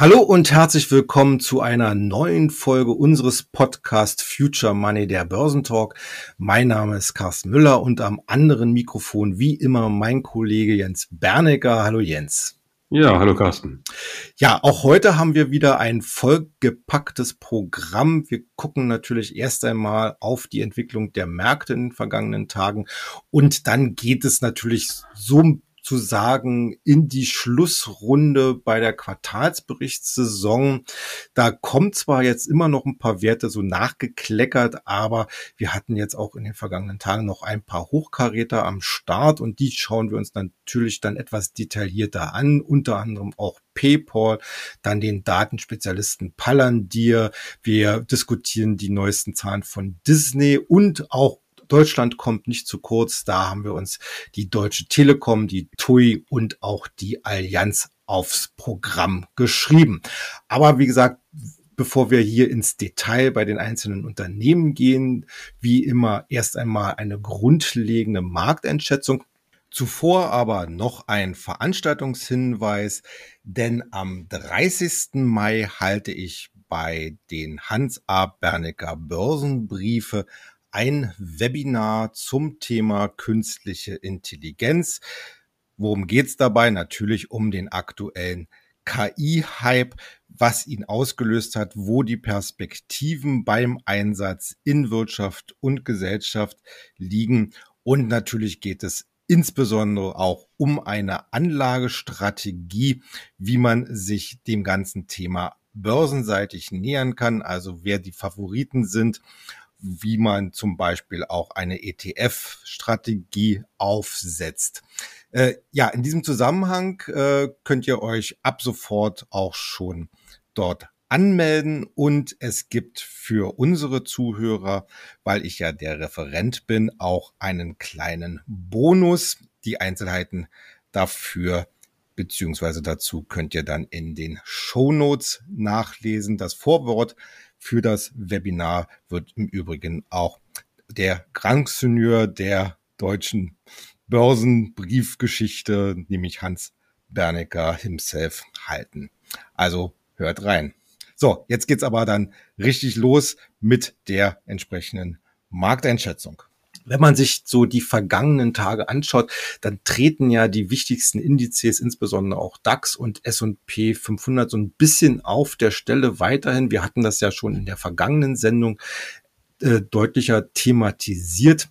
Hallo und herzlich willkommen zu einer neuen Folge unseres Podcast Future Money, der Börsentalk. Mein Name ist Carsten Müller und am anderen Mikrofon wie immer mein Kollege Jens Bernecker. Hallo Jens. Ja, hallo Carsten. Ja, auch heute haben wir wieder ein vollgepacktes Programm. Wir gucken natürlich erst einmal auf die Entwicklung der Märkte in den vergangenen Tagen und dann geht es natürlich so zu sagen, in die Schlussrunde bei der Quartalsberichtssaison. Da kommt zwar jetzt immer noch ein paar Werte so nachgekleckert, aber wir hatten jetzt auch in den vergangenen Tagen noch ein paar Hochkaräter am Start und die schauen wir uns natürlich dann etwas detaillierter an, unter anderem auch PayPal, dann den Datenspezialisten Palantir. Wir diskutieren die neuesten Zahlen von Disney und auch Deutschland kommt nicht zu kurz. Da haben wir uns die Deutsche Telekom, die TUI und auch die Allianz aufs Programm geschrieben. Aber wie gesagt, bevor wir hier ins Detail bei den einzelnen Unternehmen gehen, wie immer erst einmal eine grundlegende Markteinschätzung. Zuvor aber noch ein Veranstaltungshinweis, denn am 30. Mai halte ich bei den Hans A. Bernecker Börsenbriefe ein Webinar zum Thema künstliche Intelligenz. Worum geht's dabei? Natürlich um den aktuellen KI-Hype, was ihn ausgelöst hat, wo die Perspektiven beim Einsatz in Wirtschaft und Gesellschaft liegen. Und natürlich geht es insbesondere auch um eine Anlagestrategie, wie man sich dem ganzen Thema börsenseitig nähern kann, also wer die Favoriten sind wie man zum Beispiel auch eine ETF-Strategie aufsetzt. Äh, ja, in diesem Zusammenhang äh, könnt ihr euch ab sofort auch schon dort anmelden und es gibt für unsere Zuhörer, weil ich ja der Referent bin, auch einen kleinen Bonus. Die Einzelheiten dafür beziehungsweise dazu könnt ihr dann in den Show Notes nachlesen. Das Vorwort für das Webinar wird im Übrigen auch der Grand Seigneur der deutschen Börsenbriefgeschichte, nämlich Hans Bernecker himself, halten. Also hört rein. So, jetzt geht's aber dann richtig los mit der entsprechenden Markteinschätzung wenn man sich so die vergangenen Tage anschaut, dann treten ja die wichtigsten Indizes, insbesondere auch DAX und S&P 500 so ein bisschen auf der Stelle weiterhin. Wir hatten das ja schon in der vergangenen Sendung äh, deutlicher thematisiert.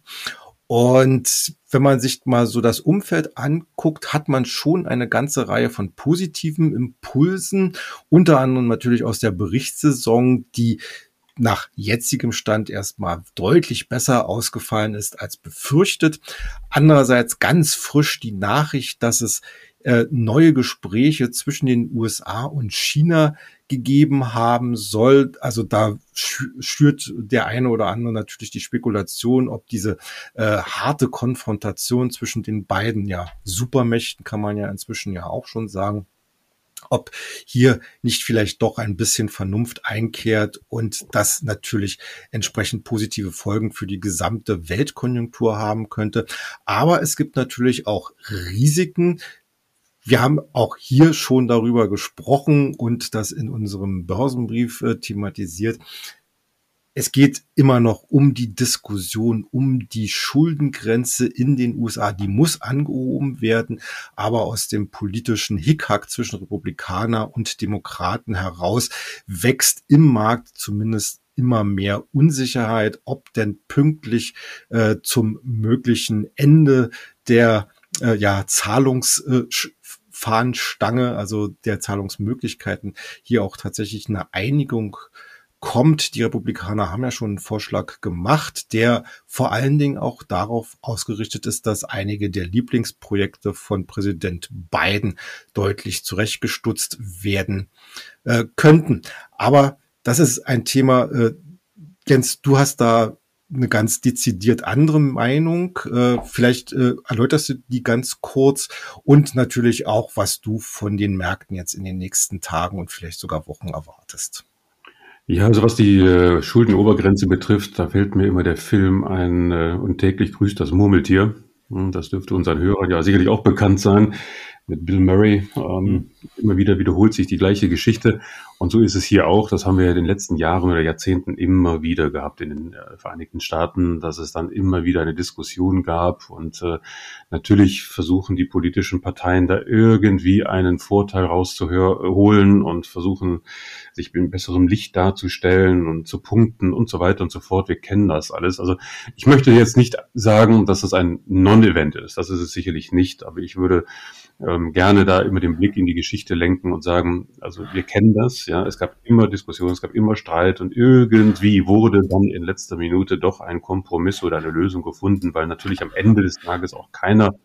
Und wenn man sich mal so das Umfeld anguckt, hat man schon eine ganze Reihe von positiven Impulsen, unter anderem natürlich aus der Berichtssaison, die nach jetzigem Stand erstmal deutlich besser ausgefallen ist als befürchtet. Andererseits ganz frisch die Nachricht, dass es äh, neue Gespräche zwischen den USA und China gegeben haben soll. Also da schürt der eine oder andere natürlich die Spekulation, ob diese äh, harte Konfrontation zwischen den beiden ja Supermächten, kann man ja inzwischen ja auch schon sagen, ob hier nicht vielleicht doch ein bisschen Vernunft einkehrt und das natürlich entsprechend positive Folgen für die gesamte Weltkonjunktur haben könnte. Aber es gibt natürlich auch Risiken, wir haben auch hier schon darüber gesprochen und das in unserem Börsenbrief äh, thematisiert es geht immer noch um die Diskussion um die Schuldengrenze in den USA. Die muss angehoben werden, aber aus dem politischen Hickhack zwischen Republikaner und Demokraten heraus wächst im Markt zumindest immer mehr Unsicherheit, ob denn pünktlich äh, zum möglichen Ende der äh, ja, Zahlungs äh, also der Zahlungsmöglichkeiten, hier auch tatsächlich eine Einigung kommt. Die Republikaner haben ja schon einen Vorschlag gemacht, der vor allen Dingen auch darauf ausgerichtet ist, dass einige der Lieblingsprojekte von Präsident Biden deutlich zurechtgestutzt werden äh, könnten. Aber das ist ein Thema, äh, Jens, du hast da eine ganz dezidiert andere Meinung. Äh, vielleicht äh, erläuterst du die ganz kurz und natürlich auch, was du von den Märkten jetzt in den nächsten Tagen und vielleicht sogar Wochen erwartest. Ja, also was die äh, Schuldenobergrenze betrifft, da fällt mir immer der Film ein äh, und täglich grüßt das Murmeltier. Hm, das dürfte unseren Hörern ja sicherlich auch bekannt sein. Mit Bill Murray. Ähm, mhm. Immer wieder wiederholt sich die gleiche Geschichte. Und so ist es hier auch. Das haben wir ja in den letzten Jahren oder Jahrzehnten immer wieder gehabt in den äh, Vereinigten Staaten, dass es dann immer wieder eine Diskussion gab. Und äh, natürlich versuchen die politischen Parteien da irgendwie einen Vorteil rauszuholen und versuchen, sich in besserem Licht darzustellen und zu punkten und so weiter und so fort. Wir kennen das alles. Also ich möchte jetzt nicht sagen, dass es ein Non-Event ist. Das ist es sicherlich nicht. Aber ich würde ähm, gerne da immer den Blick in die Geschichte lenken und sagen, also wir kennen das, ja, es gab immer Diskussionen, es gab immer Streit und irgendwie wurde dann in letzter Minute doch ein Kompromiss oder eine Lösung gefunden, weil natürlich am Ende des Tages auch keiner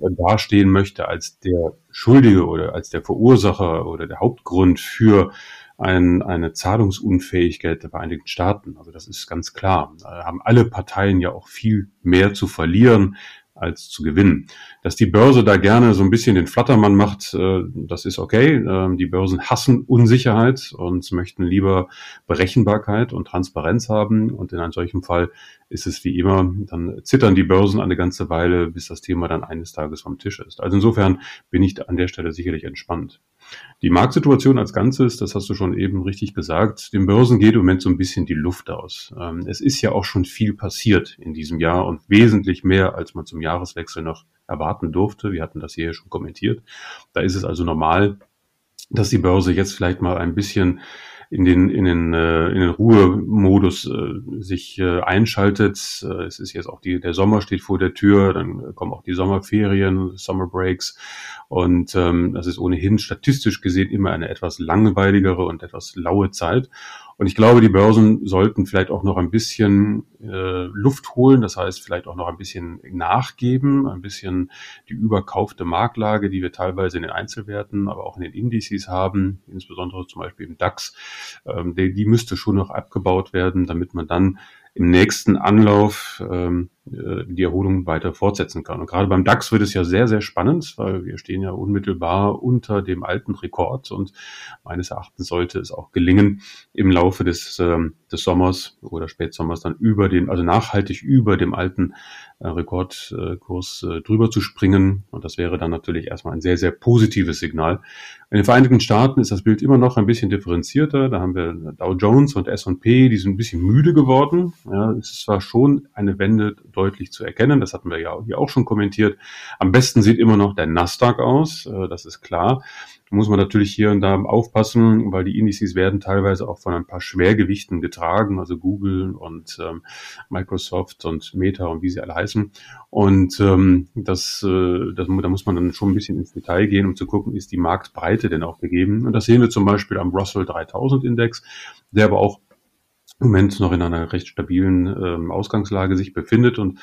äh, dastehen möchte als der Schuldige oder als der Verursacher oder der Hauptgrund für ein, eine Zahlungsunfähigkeit der Vereinigten Staaten. Also das ist ganz klar. Da haben alle Parteien ja auch viel mehr zu verlieren, als zu gewinnen. Dass die Börse da gerne so ein bisschen den Flattermann macht, äh, das ist okay. Ähm, die Börsen hassen Unsicherheit und möchten lieber Berechenbarkeit und Transparenz haben. Und in einem solchen Fall ist es wie immer, dann zittern die Börsen eine ganze Weile, bis das Thema dann eines Tages vom Tisch ist. Also insofern bin ich an der Stelle sicherlich entspannt. Die Marktsituation als Ganzes, das hast du schon eben richtig gesagt, den Börsen geht im Moment so ein bisschen die Luft aus. Ähm, es ist ja auch schon viel passiert in diesem Jahr und wesentlich mehr, als man zum Jahreswechsel noch erwarten durfte. Wir hatten das hier schon kommentiert. Da ist es also normal, dass die Börse jetzt vielleicht mal ein bisschen in den, in den, äh, in den Ruhemodus äh, sich äh, einschaltet. Äh, es ist jetzt auch die, der Sommer steht vor der Tür, dann kommen auch die Sommerferien, Summer Breaks. Und ähm, das ist ohnehin statistisch gesehen immer eine etwas langweiligere und etwas laue Zeit. Und ich glaube, die Börsen sollten vielleicht auch noch ein bisschen äh, Luft holen, das heißt vielleicht auch noch ein bisschen nachgeben, ein bisschen die überkaufte Marktlage, die wir teilweise in den Einzelwerten, aber auch in den Indizes haben, insbesondere zum Beispiel im DAX, ähm, die, die müsste schon noch abgebaut werden, damit man dann im nächsten Anlauf ähm, äh, die Erholung weiter fortsetzen kann. Und gerade beim DAX wird es ja sehr, sehr spannend, weil wir stehen ja unmittelbar unter dem alten Rekord und meines Erachtens sollte es auch gelingen, im Laufe des, ähm, des Sommers oder Spätsommers dann über den, also nachhaltig über dem alten Rekordkurs äh, drüber zu springen. Und das wäre dann natürlich erstmal ein sehr, sehr positives Signal. In den Vereinigten Staaten ist das Bild immer noch ein bisschen differenzierter. Da haben wir Dow Jones und S&P, die sind ein bisschen müde geworden. Ja, es ist zwar schon eine Wende deutlich zu erkennen, das hatten wir ja hier auch schon kommentiert. Am besten sieht immer noch der Nasdaq aus, äh, das ist klar muss man natürlich hier und da aufpassen, weil die Indizes werden teilweise auch von ein paar Schwergewichten getragen, also Google und ähm, Microsoft und Meta und wie sie alle heißen. Und ähm, das, äh, das, da muss man dann schon ein bisschen ins Detail gehen, um zu gucken, ist die Marktbreite denn auch gegeben. Und das sehen wir zum Beispiel am Russell 3000 Index, der aber auch im Moment noch in einer recht stabilen ähm, Ausgangslage sich befindet. Und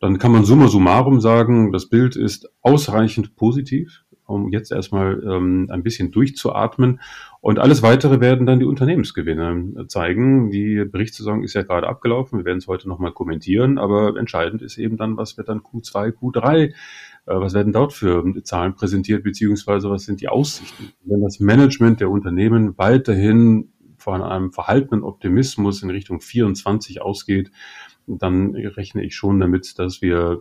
dann kann man summa summarum sagen, das Bild ist ausreichend positiv um jetzt erstmal ähm, ein bisschen durchzuatmen. Und alles weitere werden dann die Unternehmensgewinne zeigen. Die Berichtssaison ist ja gerade abgelaufen. Wir werden es heute nochmal kommentieren. Aber entscheidend ist eben dann, was wird dann Q2, Q3 äh, was werden dort für Zahlen präsentiert, beziehungsweise was sind die Aussichten? Wenn das Management der Unternehmen weiterhin von einem verhaltenen Optimismus in Richtung 24 ausgeht, dann rechne ich schon damit, dass wir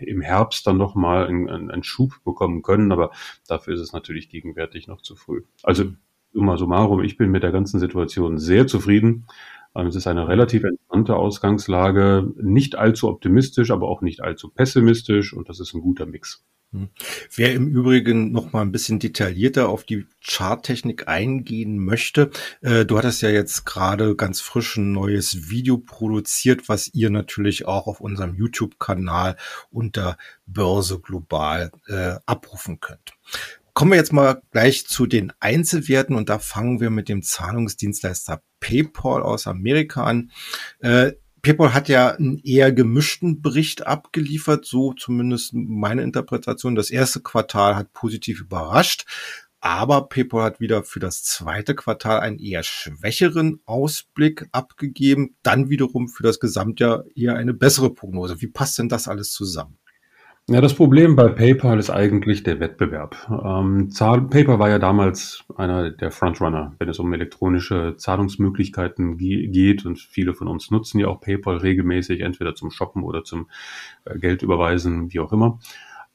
äh, im Herbst dann nochmal einen, einen Schub bekommen können. Aber dafür ist es natürlich gegenwärtig noch zu früh. Also summa summarum, ich bin mit der ganzen Situation sehr zufrieden. Es ist eine relativ entspannte Ausgangslage, nicht allzu optimistisch, aber auch nicht allzu pessimistisch und das ist ein guter Mix. Hm. Wer im Übrigen noch mal ein bisschen detaillierter auf die Charttechnik eingehen möchte, äh, du hattest ja jetzt gerade ganz frisch ein neues Video produziert, was ihr natürlich auch auf unserem YouTube-Kanal unter Börse Global äh, abrufen könnt. Kommen wir jetzt mal gleich zu den Einzelwerten und da fangen wir mit dem Zahlungsdienstleister PayPal aus Amerika an. Äh, PayPal hat ja einen eher gemischten Bericht abgeliefert, so zumindest meine Interpretation. Das erste Quartal hat positiv überrascht, aber PayPal hat wieder für das zweite Quartal einen eher schwächeren Ausblick abgegeben, dann wiederum für das Gesamtjahr eher eine bessere Prognose. Wie passt denn das alles zusammen? Ja, das Problem bei PayPal ist eigentlich der Wettbewerb. Ähm, PayPal war ja damals einer der Frontrunner, wenn es um elektronische Zahlungsmöglichkeiten geht und viele von uns nutzen ja auch PayPal regelmäßig, entweder zum Shoppen oder zum äh, Geldüberweisen, wie auch immer.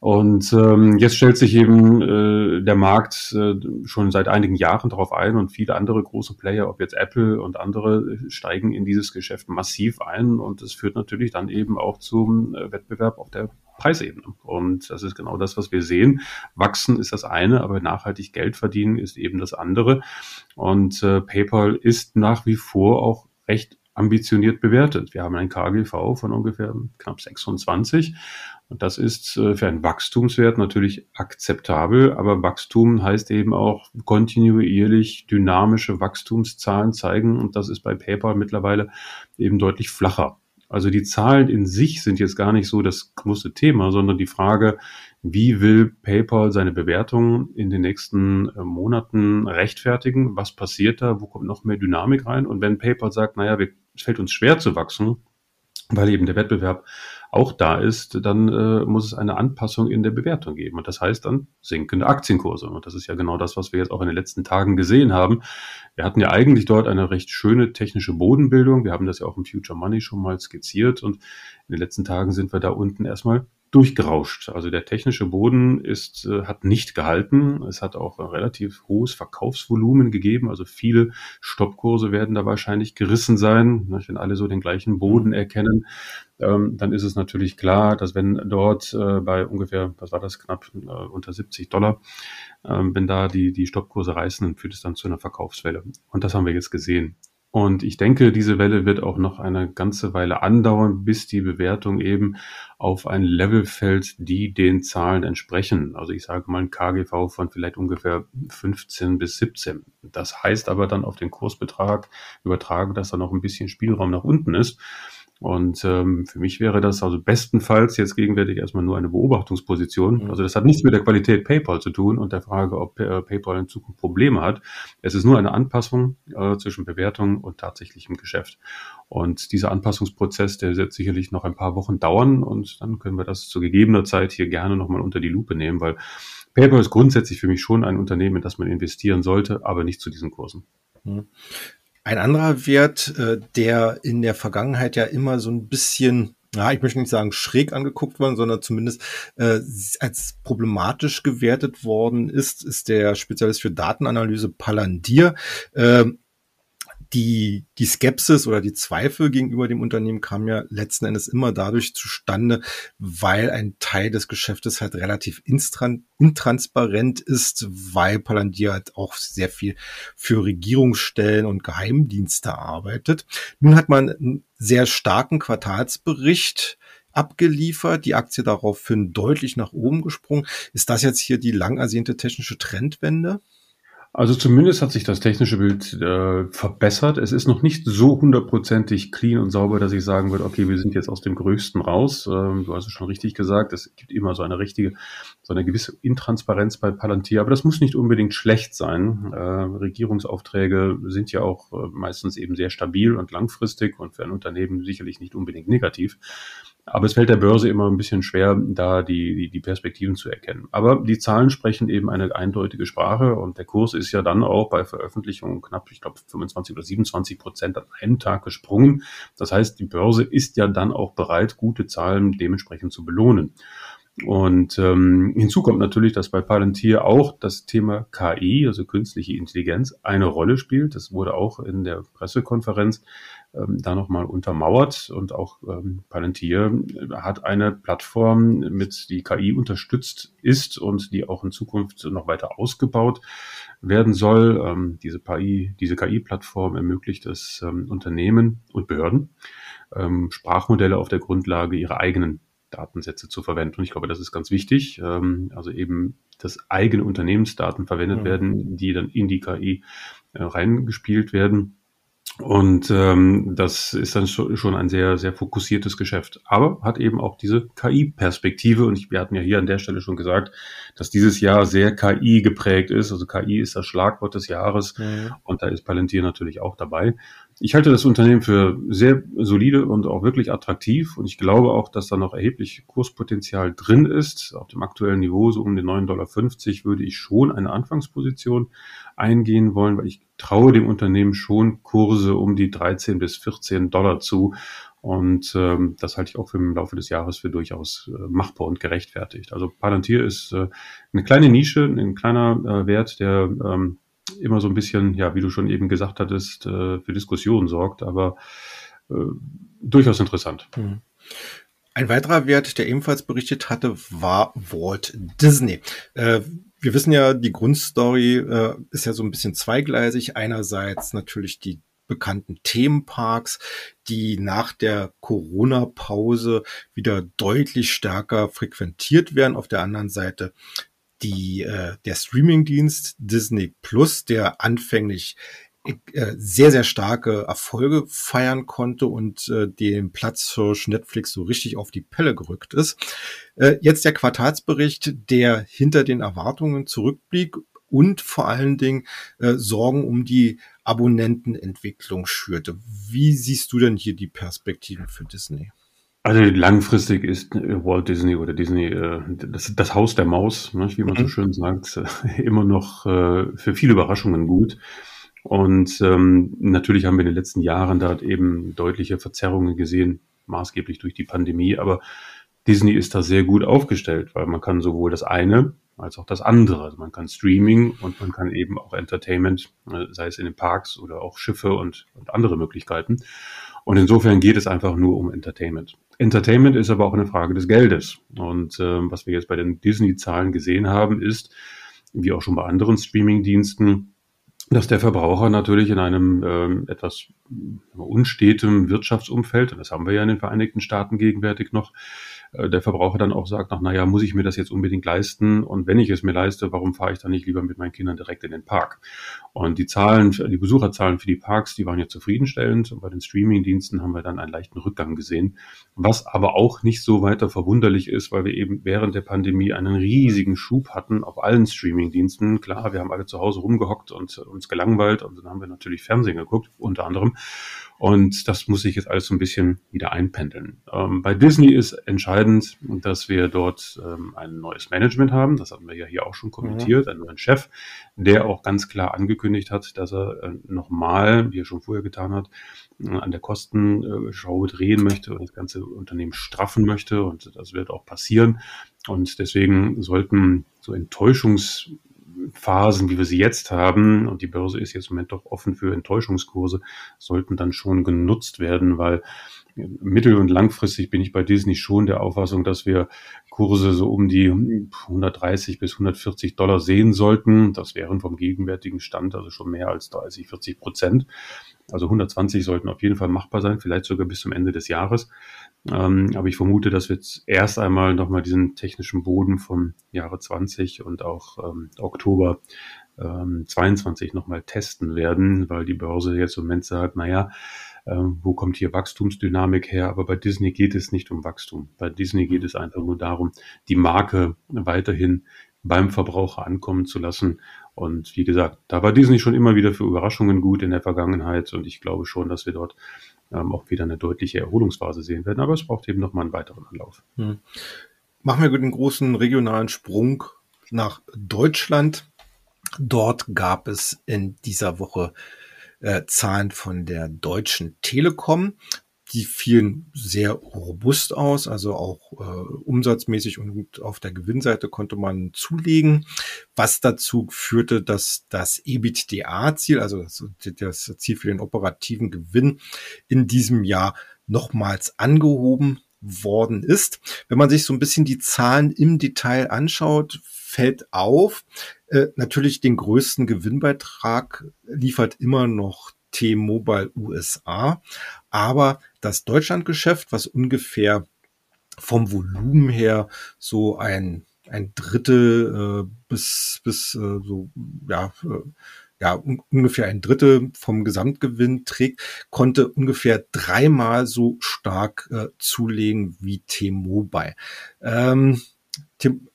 Und ähm, jetzt stellt sich eben äh, der Markt äh, schon seit einigen Jahren darauf ein und viele andere große Player, ob jetzt Apple und andere, steigen in dieses Geschäft massiv ein und es führt natürlich dann eben auch zum äh, Wettbewerb auf der Preisebene. Und das ist genau das, was wir sehen. Wachsen ist das eine, aber nachhaltig Geld verdienen ist eben das andere. Und äh, PayPal ist nach wie vor auch recht ambitioniert bewertet. Wir haben ein KGV von ungefähr knapp 26 und das ist äh, für einen Wachstumswert natürlich akzeptabel, aber Wachstum heißt eben auch kontinuierlich dynamische Wachstumszahlen zeigen und das ist bei PayPal mittlerweile eben deutlich flacher. Also die Zahlen in sich sind jetzt gar nicht so das große Thema, sondern die Frage, wie will PayPal seine Bewertung in den nächsten äh, Monaten rechtfertigen? Was passiert da? Wo kommt noch mehr Dynamik rein? Und wenn PayPal sagt, naja, es fällt uns schwer zu wachsen, weil eben der Wettbewerb auch da ist, dann äh, muss es eine Anpassung in der Bewertung geben. Und das heißt dann sinkende Aktienkurse. Und das ist ja genau das, was wir jetzt auch in den letzten Tagen gesehen haben. Wir hatten ja eigentlich dort eine recht schöne technische Bodenbildung. Wir haben das ja auch im Future Money schon mal skizziert. Und in den letzten Tagen sind wir da unten erstmal durchgerauscht. Also der technische Boden ist, äh, hat nicht gehalten. Es hat auch ein relativ hohes Verkaufsvolumen gegeben. Also viele Stoppkurse werden da wahrscheinlich gerissen sein. Wenn alle so den gleichen Boden mhm. erkennen, ähm, dann ist es natürlich klar, dass wenn dort äh, bei ungefähr, was war das, knapp äh, unter 70 Dollar, ähm, wenn da die, die Stoppkurse reißen, dann führt es dann zu einer Verkaufswelle. Und das haben wir jetzt gesehen. Und ich denke, diese Welle wird auch noch eine ganze Weile andauern, bis die Bewertung eben auf ein Level fällt, die den Zahlen entsprechen. Also ich sage mal ein KGV von vielleicht ungefähr 15 bis 17. Das heißt aber dann auf den Kursbetrag übertragen, dass da noch ein bisschen Spielraum nach unten ist. Und ähm, für mich wäre das also bestenfalls jetzt gegenwärtig erstmal nur eine Beobachtungsposition. Mhm. Also das hat nichts mit der Qualität PayPal zu tun und der Frage, ob äh, PayPal in Zukunft Probleme hat. Es ist nur eine Anpassung äh, zwischen Bewertung und tatsächlichem Geschäft. Und dieser Anpassungsprozess, der wird sicherlich noch ein paar Wochen dauern und dann können wir das zu gegebener Zeit hier gerne nochmal unter die Lupe nehmen, weil PayPal ist grundsätzlich für mich schon ein Unternehmen, in das man investieren sollte, aber nicht zu diesen Kursen. Ein anderer Wert, äh, der in der Vergangenheit ja immer so ein bisschen ja, ich möchte nicht sagen schräg angeguckt worden, sondern zumindest äh, als problematisch gewertet worden ist, ist der Spezialist für Datenanalyse Palantir. Äh, die, die Skepsis oder die Zweifel gegenüber dem Unternehmen kam ja letzten Endes immer dadurch zustande, weil ein Teil des Geschäftes halt relativ intransparent ist, weil Palantir halt auch sehr viel für Regierungsstellen und Geheimdienste arbeitet. Nun hat man einen sehr starken Quartalsbericht abgeliefert, die Aktie daraufhin deutlich nach oben gesprungen. Ist das jetzt hier die lang ersehnte technische Trendwende? Also zumindest hat sich das technische Bild äh, verbessert. Es ist noch nicht so hundertprozentig clean und sauber, dass ich sagen würde, okay, wir sind jetzt aus dem Größten raus. Ähm, du hast es schon richtig gesagt, es gibt immer so eine richtige, so eine gewisse Intransparenz bei Palantir, aber das muss nicht unbedingt schlecht sein. Äh, Regierungsaufträge sind ja auch äh, meistens eben sehr stabil und langfristig und für ein Unternehmen sicherlich nicht unbedingt negativ. Aber es fällt der Börse immer ein bisschen schwer, da die, die, die Perspektiven zu erkennen. Aber die Zahlen sprechen eben eine eindeutige Sprache und der Kurs ist ja dann auch bei Veröffentlichung knapp, ich glaube, 25 oder 27 Prozent an einem Tag gesprungen. Das heißt, die Börse ist ja dann auch bereit, gute Zahlen dementsprechend zu belohnen. Und ähm, hinzu kommt natürlich, dass bei Palantir auch das Thema KI, also künstliche Intelligenz, eine Rolle spielt. Das wurde auch in der Pressekonferenz ähm, da nochmal untermauert. Und auch ähm, Palantir hat eine Plattform, mit die KI unterstützt ist und die auch in Zukunft noch weiter ausgebaut werden soll. Ähm, diese KI, diese KI-Plattform ermöglicht es ähm, Unternehmen und Behörden, ähm, Sprachmodelle auf der Grundlage ihrer eigenen Datensätze zu verwenden. Und ich glaube, das ist ganz wichtig. Ähm, also eben, dass eigene Unternehmensdaten verwendet mhm. werden, die dann in die KI äh, reingespielt werden. Und ähm, das ist dann schon ein sehr, sehr fokussiertes Geschäft. Aber hat eben auch diese KI-Perspektive. Und ich, wir hatten ja hier an der Stelle schon gesagt, dass dieses Jahr sehr KI geprägt ist. Also KI ist das Schlagwort des Jahres. Mhm. Und da ist Palantir natürlich auch dabei. Ich halte das Unternehmen für sehr solide und auch wirklich attraktiv. Und ich glaube auch, dass da noch erheblich Kurspotenzial drin ist. Auf dem aktuellen Niveau, so um den 9,50 Dollar, würde ich schon eine Anfangsposition eingehen wollen, weil ich traue dem Unternehmen schon Kurse um die 13 bis 14 Dollar zu. Und ähm, das halte ich auch für im Laufe des Jahres für durchaus äh, machbar und gerechtfertigt. Also Palantir ist äh, eine kleine Nische, ein kleiner äh, Wert, der ähm, immer so ein bisschen, ja, wie du schon eben gesagt hattest, äh, für Diskussionen sorgt, aber äh, durchaus interessant. Mhm. Ein weiterer Wert, der ebenfalls berichtet hatte, war Walt Disney. Äh, wir wissen ja, die Grundstory äh, ist ja so ein bisschen zweigleisig. Einerseits natürlich die bekannten Themenparks, die nach der Corona-Pause wieder deutlich stärker frequentiert werden. Auf der anderen Seite die, äh, der Streamingdienst Disney Plus, der anfänglich sehr, sehr starke Erfolge feiern konnte und äh, dem Platzhirsch Netflix so richtig auf die Pelle gerückt ist. Äh, jetzt der Quartalsbericht, der hinter den Erwartungen zurückblieb und vor allen Dingen äh, Sorgen um die Abonnentenentwicklung schürte. Wie siehst du denn hier die Perspektiven für Disney? Also langfristig ist äh, Walt Disney oder Disney äh, das, das Haus der Maus, ne, wie man so mhm. schön sagt, immer noch äh, für viele Überraschungen gut. Und ähm, natürlich haben wir in den letzten Jahren da eben deutliche Verzerrungen gesehen, maßgeblich durch die Pandemie. Aber Disney ist da sehr gut aufgestellt, weil man kann sowohl das eine als auch das andere. Also man kann Streaming und man kann eben auch Entertainment, äh, sei es in den Parks oder auch Schiffe und, und andere Möglichkeiten. Und insofern geht es einfach nur um Entertainment. Entertainment ist aber auch eine Frage des Geldes. Und äh, was wir jetzt bei den Disney-Zahlen gesehen haben, ist, wie auch schon bei anderen Streaming-Diensten, dass der Verbraucher natürlich in einem ähm, etwas unstetem Wirtschaftsumfeld, und das haben wir ja in den Vereinigten Staaten gegenwärtig noch, äh, der Verbraucher dann auch sagt, ach, naja, muss ich mir das jetzt unbedingt leisten? Und wenn ich es mir leiste, warum fahre ich dann nicht lieber mit meinen Kindern direkt in den Park? Und die Zahlen, die Besucherzahlen für die Parks, die waren ja zufriedenstellend. Und bei den Streamingdiensten haben wir dann einen leichten Rückgang gesehen, was aber auch nicht so weiter verwunderlich ist, weil wir eben während der Pandemie einen riesigen Schub hatten auf allen Streamingdiensten. Klar, wir haben alle zu Hause rumgehockt und uns gelangweilt und dann haben wir natürlich Fernsehen geguckt, unter anderem. Und das muss sich jetzt alles so ein bisschen wieder einpendeln. Ähm, bei Disney ist entscheidend, dass wir dort ähm, ein neues Management haben. Das hatten wir ja hier auch schon kommentiert, mhm. einen neuen Chef, der auch ganz klar angekündigt hat, dass er äh, nochmal, wie er schon vorher getan hat, äh, an der Kostenschraube drehen möchte und das ganze Unternehmen straffen möchte. Und das wird auch passieren. Und deswegen sollten so Enttäuschungs Phasen, wie wir sie jetzt haben, und die Börse ist jetzt im Moment doch offen für Enttäuschungskurse, sollten dann schon genutzt werden, weil mittel- und langfristig bin ich bei Disney schon der Auffassung, dass wir Kurse so um die 130 bis 140 Dollar sehen sollten. Das wären vom gegenwärtigen Stand also schon mehr als 30, 40 Prozent. Also 120 sollten auf jeden Fall machbar sein, vielleicht sogar bis zum Ende des Jahres. Ähm, aber ich vermute, dass wir jetzt erst einmal nochmal diesen technischen Boden vom Jahre 20 und auch ähm, Oktober ähm, 22 nochmal testen werden, weil die Börse jetzt im Moment sagt, naja, ähm, wo kommt hier Wachstumsdynamik her? Aber bei Disney geht es nicht um Wachstum. Bei Disney geht es einfach nur darum, die Marke weiterhin beim Verbraucher ankommen zu lassen. Und wie gesagt, da war Disney schon immer wieder für Überraschungen gut in der Vergangenheit und ich glaube schon, dass wir dort ähm, auch wieder eine deutliche Erholungsphase sehen werden. Aber es braucht eben nochmal einen weiteren Anlauf. Hm. Machen wir den großen regionalen Sprung nach Deutschland. Dort gab es in dieser Woche äh, Zahlen von der Deutschen Telekom. Die fielen sehr robust aus, also auch äh, umsatzmäßig und auf der Gewinnseite konnte man zulegen, was dazu führte, dass das EBITDA-Ziel, also das, das Ziel für den operativen Gewinn in diesem Jahr nochmals angehoben worden ist. Wenn man sich so ein bisschen die Zahlen im Detail anschaut, fällt auf, äh, natürlich den größten Gewinnbeitrag liefert immer noch T-Mobile USA, aber das Deutschlandgeschäft, was ungefähr vom Volumen her so ein ein Drittel äh, bis bis äh, so ja äh, ja, un ungefähr ein Drittel vom Gesamtgewinn trägt, konnte ungefähr dreimal so stark äh, zulegen wie T-Mobile. Ähm,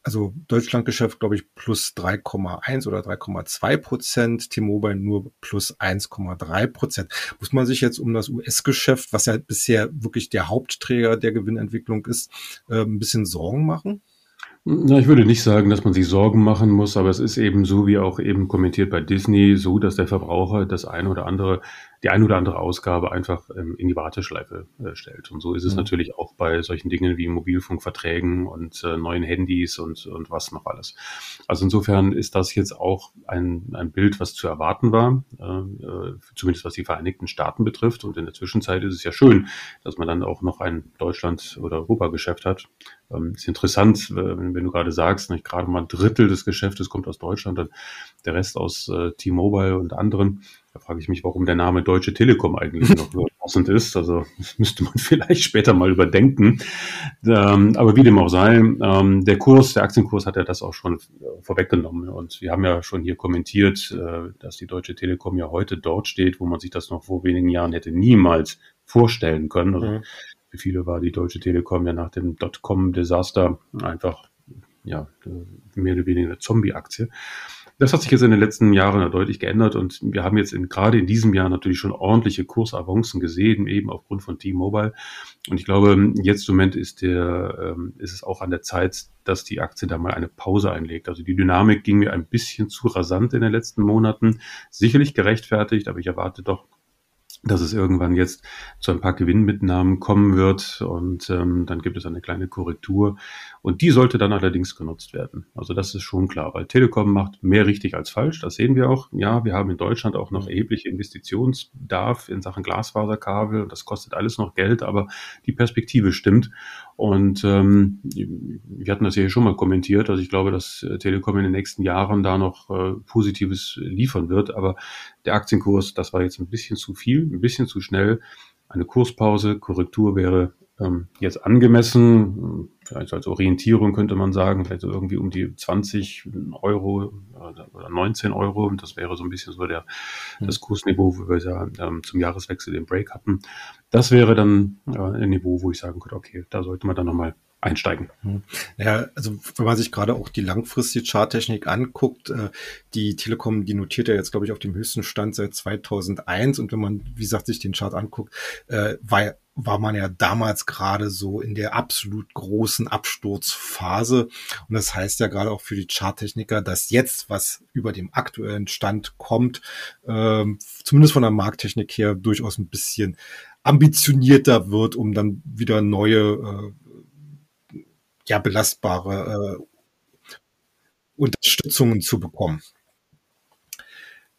also Deutschlandgeschäft, glaube ich, plus 3,1 oder 3,2 Prozent, T-Mobile nur plus 1,3 Prozent. Muss man sich jetzt um das US-Geschäft, was ja bisher wirklich der Hauptträger der Gewinnentwicklung ist, äh, ein bisschen Sorgen machen? Na, ich würde nicht sagen, dass man sich Sorgen machen muss, aber es ist eben so, wie auch eben kommentiert bei Disney, so, dass der Verbraucher das eine oder andere die ein oder andere Ausgabe einfach ähm, in die Warteschleife äh, stellt. Und so ist es mhm. natürlich auch bei solchen Dingen wie Mobilfunkverträgen und äh, neuen Handys und, und was noch alles. Also insofern ist das jetzt auch ein, ein Bild, was zu erwarten war, äh, äh zumindest was die Vereinigten Staaten betrifft. Und in der Zwischenzeit ist es ja schön, dass man dann auch noch ein Deutschland- oder Europageschäft hat. Ähm, ist interessant, wenn, wenn du gerade sagst, nicht gerade mal ein Drittel des Geschäftes kommt aus Deutschland, dann der Rest aus äh, T-Mobile und anderen. Da frage ich mich, warum der Name Deutsche Telekom eigentlich noch passend ist. Also das müsste man vielleicht später mal überdenken. Ähm, aber wie dem auch sei, ähm, der Kurs, der Aktienkurs hat ja das auch schon äh, vorweggenommen. Und wir haben ja schon hier kommentiert, äh, dass die Deutsche Telekom ja heute dort steht, wo man sich das noch vor wenigen Jahren hätte niemals vorstellen können. Also mhm. Für viele war die Deutsche Telekom ja nach dem Dotcom-Desaster einfach ja, mehr oder weniger eine Zombie-Aktie. Das hat sich jetzt in den letzten Jahren deutlich geändert und wir haben jetzt in, gerade in diesem Jahr natürlich schon ordentliche Kursavancen gesehen, eben aufgrund von T-Mobile. Und ich glaube, jetzt im Moment ist, der, ähm, ist es auch an der Zeit, dass die Aktie da mal eine Pause einlegt. Also die Dynamik ging mir ein bisschen zu rasant in den letzten Monaten. Sicherlich gerechtfertigt, aber ich erwarte doch dass es irgendwann jetzt zu ein paar Gewinnmitnahmen kommen wird und ähm, dann gibt es eine kleine Korrektur und die sollte dann allerdings genutzt werden. Also das ist schon klar, weil Telekom macht mehr richtig als falsch, das sehen wir auch. Ja, wir haben in Deutschland auch noch erhebliche Investitionsbedarf in Sachen Glasfaserkabel das kostet alles noch Geld, aber die Perspektive stimmt und ähm, wir hatten das ja hier schon mal kommentiert, also ich glaube, dass äh, Telekom in den nächsten Jahren da noch äh, Positives liefern wird. Aber der Aktienkurs, das war jetzt ein bisschen zu viel, ein bisschen zu schnell. Eine Kurspause, Korrektur wäre ähm, jetzt angemessen. Vielleicht als Orientierung könnte man sagen, vielleicht so irgendwie um die 20 Euro oder 19 Euro. Das wäre so ein bisschen so der, hm. das Kursniveau, wo wir ja ähm, zum Jahreswechsel den Break hatten. Das wäre dann äh, ein Niveau, wo ich sagen könnte, okay, da sollte man dann nochmal einsteigen. Hm. Ja, also wenn man sich gerade auch die langfristige Charttechnik anguckt, äh, die Telekom, die notiert ja jetzt, glaube ich, auf dem höchsten Stand seit 2001 und wenn man, wie gesagt, sich den Chart anguckt, äh, war war man ja damals gerade so in der absolut großen Absturzphase. Und das heißt ja gerade auch für die Charttechniker, dass jetzt, was über dem aktuellen Stand kommt, äh, zumindest von der Markttechnik her, durchaus ein bisschen ambitionierter wird, um dann wieder neue, äh, ja, belastbare äh, Unterstützungen zu bekommen.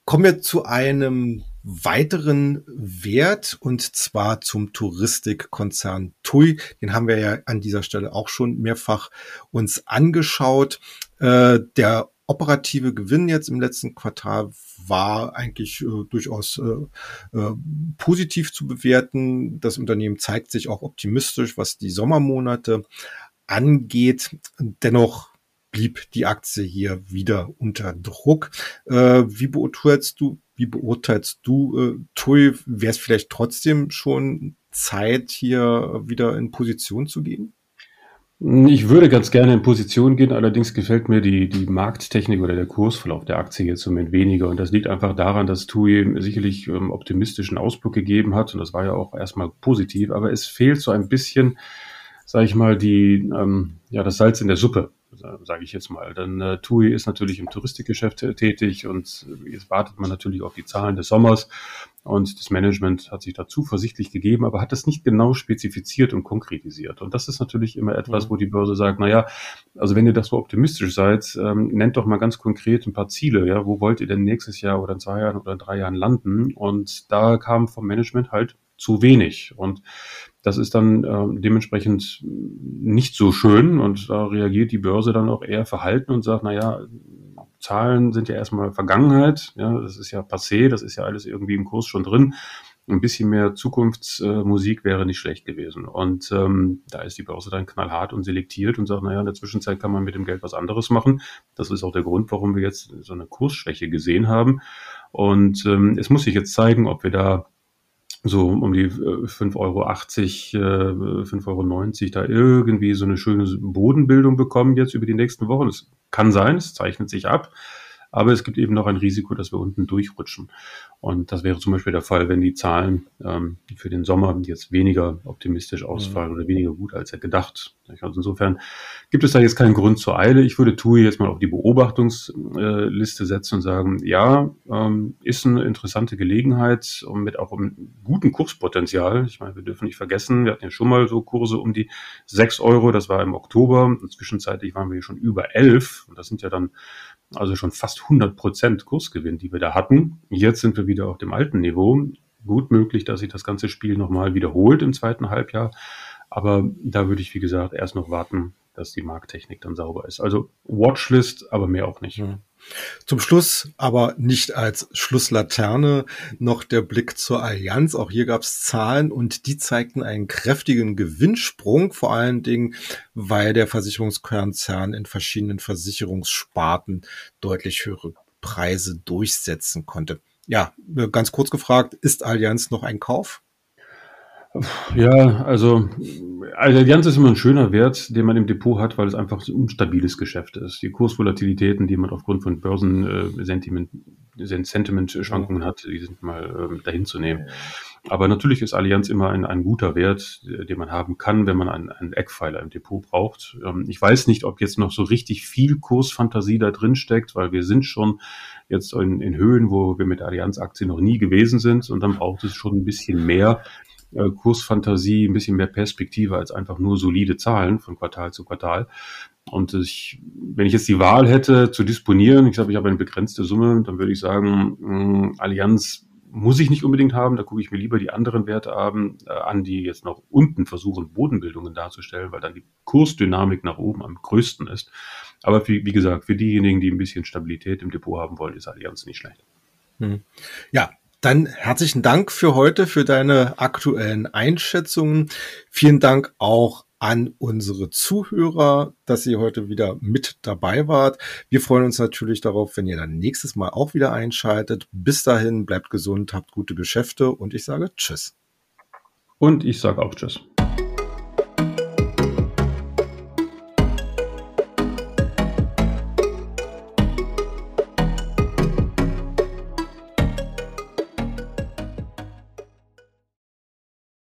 Kommen wir zu einem weiteren Wert und zwar zum Touristikkonzern TUI. Den haben wir ja an dieser Stelle auch schon mehrfach uns angeschaut. Äh, der operative Gewinn jetzt im letzten Quartal war eigentlich äh, durchaus äh, äh, positiv zu bewerten. Das Unternehmen zeigt sich auch optimistisch, was die Sommermonate angeht. Dennoch blieb die Aktie hier wieder unter Druck. Äh, wie beurteilst du wie beurteilst du, äh, Tui, wäre es vielleicht trotzdem schon Zeit, hier wieder in Position zu gehen? Ich würde ganz gerne in Position gehen, allerdings gefällt mir die, die Markttechnik oder der Kursverlauf der Aktie jetzt im Moment weniger. Und das liegt einfach daran, dass TUI sicherlich ähm, optimistischen Ausblick gegeben hat. Und das war ja auch erstmal positiv. Aber es fehlt so ein bisschen, sage ich mal, die, ähm, ja, das Salz in der Suppe sage ich jetzt mal. Denn äh, TUI ist natürlich im Touristikgeschäft tätig und jetzt wartet man natürlich auf die Zahlen des Sommers und das Management hat sich da zuversichtlich gegeben, aber hat das nicht genau spezifiziert und konkretisiert. Und das ist natürlich immer etwas, mhm. wo die Börse sagt, na ja, also wenn ihr das so optimistisch seid, ähm, nennt doch mal ganz konkret ein paar Ziele. Ja, wo wollt ihr denn nächstes Jahr oder in zwei Jahren oder in drei Jahren landen? Und da kam vom Management halt zu wenig. Und das ist dann äh, dementsprechend nicht so schön und da reagiert die Börse dann auch eher verhalten und sagt, na ja, Zahlen sind ja erstmal Vergangenheit, ja, das ist ja passé, das ist ja alles irgendwie im Kurs schon drin. Ein bisschen mehr Zukunftsmusik äh, wäre nicht schlecht gewesen. Und ähm, da ist die Börse dann knallhart und selektiert und sagt, naja, in der Zwischenzeit kann man mit dem Geld was anderes machen. Das ist auch der Grund, warum wir jetzt so eine Kursschwäche gesehen haben. Und ähm, es muss sich jetzt zeigen, ob wir da so um die 5,80 äh, Euro, 5,90 Euro da irgendwie so eine schöne Bodenbildung bekommen jetzt über die nächsten Wochen. Es kann sein, es zeichnet sich ab. Aber es gibt eben noch ein Risiko, dass wir unten durchrutschen. Und das wäre zum Beispiel der Fall, wenn die Zahlen ähm, für den Sommer jetzt weniger optimistisch ausfallen mhm. oder weniger gut als er gedacht. Also insofern gibt es da jetzt keinen Grund zur Eile. Ich würde TUI jetzt mal auf die Beobachtungsliste setzen und sagen, ja, ähm, ist eine interessante Gelegenheit und mit auch einem guten Kurspotenzial. Ich meine, wir dürfen nicht vergessen, wir hatten ja schon mal so Kurse um die sechs Euro, das war im Oktober. Zwischenzeitlich waren wir hier schon über elf und das sind ja dann also schon fast 100 Prozent Kursgewinn, die wir da hatten. Jetzt sind wir wieder auf dem alten Niveau. Gut möglich, dass sich das ganze Spiel nochmal wiederholt im zweiten Halbjahr. Aber da würde ich, wie gesagt, erst noch warten, dass die Markttechnik dann sauber ist. Also Watchlist, aber mehr auch nicht. Zum Schluss, aber nicht als Schlusslaterne, noch der Blick zur Allianz. Auch hier gab es Zahlen und die zeigten einen kräftigen Gewinnsprung, vor allen Dingen, weil der Versicherungskonzern in verschiedenen Versicherungssparten deutlich höhere Preise durchsetzen konnte. Ja, ganz kurz gefragt, ist Allianz noch ein Kauf? Ja, also Allianz ist immer ein schöner Wert, den man im Depot hat, weil es einfach ein unstabiles Geschäft ist. Die Kursvolatilitäten, die man aufgrund von Börsensentiment äh, hat, die sind mal äh, dahin zu nehmen. Aber natürlich ist Allianz immer ein, ein guter Wert, den man haben kann, wenn man einen, einen Eckpfeiler im Depot braucht. Ähm, ich weiß nicht, ob jetzt noch so richtig viel Kursfantasie da drin steckt, weil wir sind schon jetzt in, in Höhen, wo wir mit Allianz-Aktien noch nie gewesen sind und dann braucht es schon ein bisschen mehr, äh, Kursfantasie, ein bisschen mehr Perspektive als einfach nur solide Zahlen von Quartal zu Quartal. Und ich, wenn ich jetzt die Wahl hätte zu disponieren, ich sage, ich habe eine begrenzte Summe, dann würde ich sagen, mh, Allianz muss ich nicht unbedingt haben, da gucke ich mir lieber die anderen Werte äh, an, die jetzt noch unten versuchen, Bodenbildungen darzustellen, weil dann die Kursdynamik nach oben am größten ist. Aber für, wie gesagt, für diejenigen, die ein bisschen Stabilität im Depot haben wollen, ist Allianz nicht schlecht. Hm. Ja, dann herzlichen Dank für heute, für deine aktuellen Einschätzungen. Vielen Dank auch an unsere Zuhörer, dass ihr heute wieder mit dabei wart. Wir freuen uns natürlich darauf, wenn ihr dann nächstes Mal auch wieder einschaltet. Bis dahin, bleibt gesund, habt gute Geschäfte und ich sage Tschüss. Und ich sage auch Tschüss.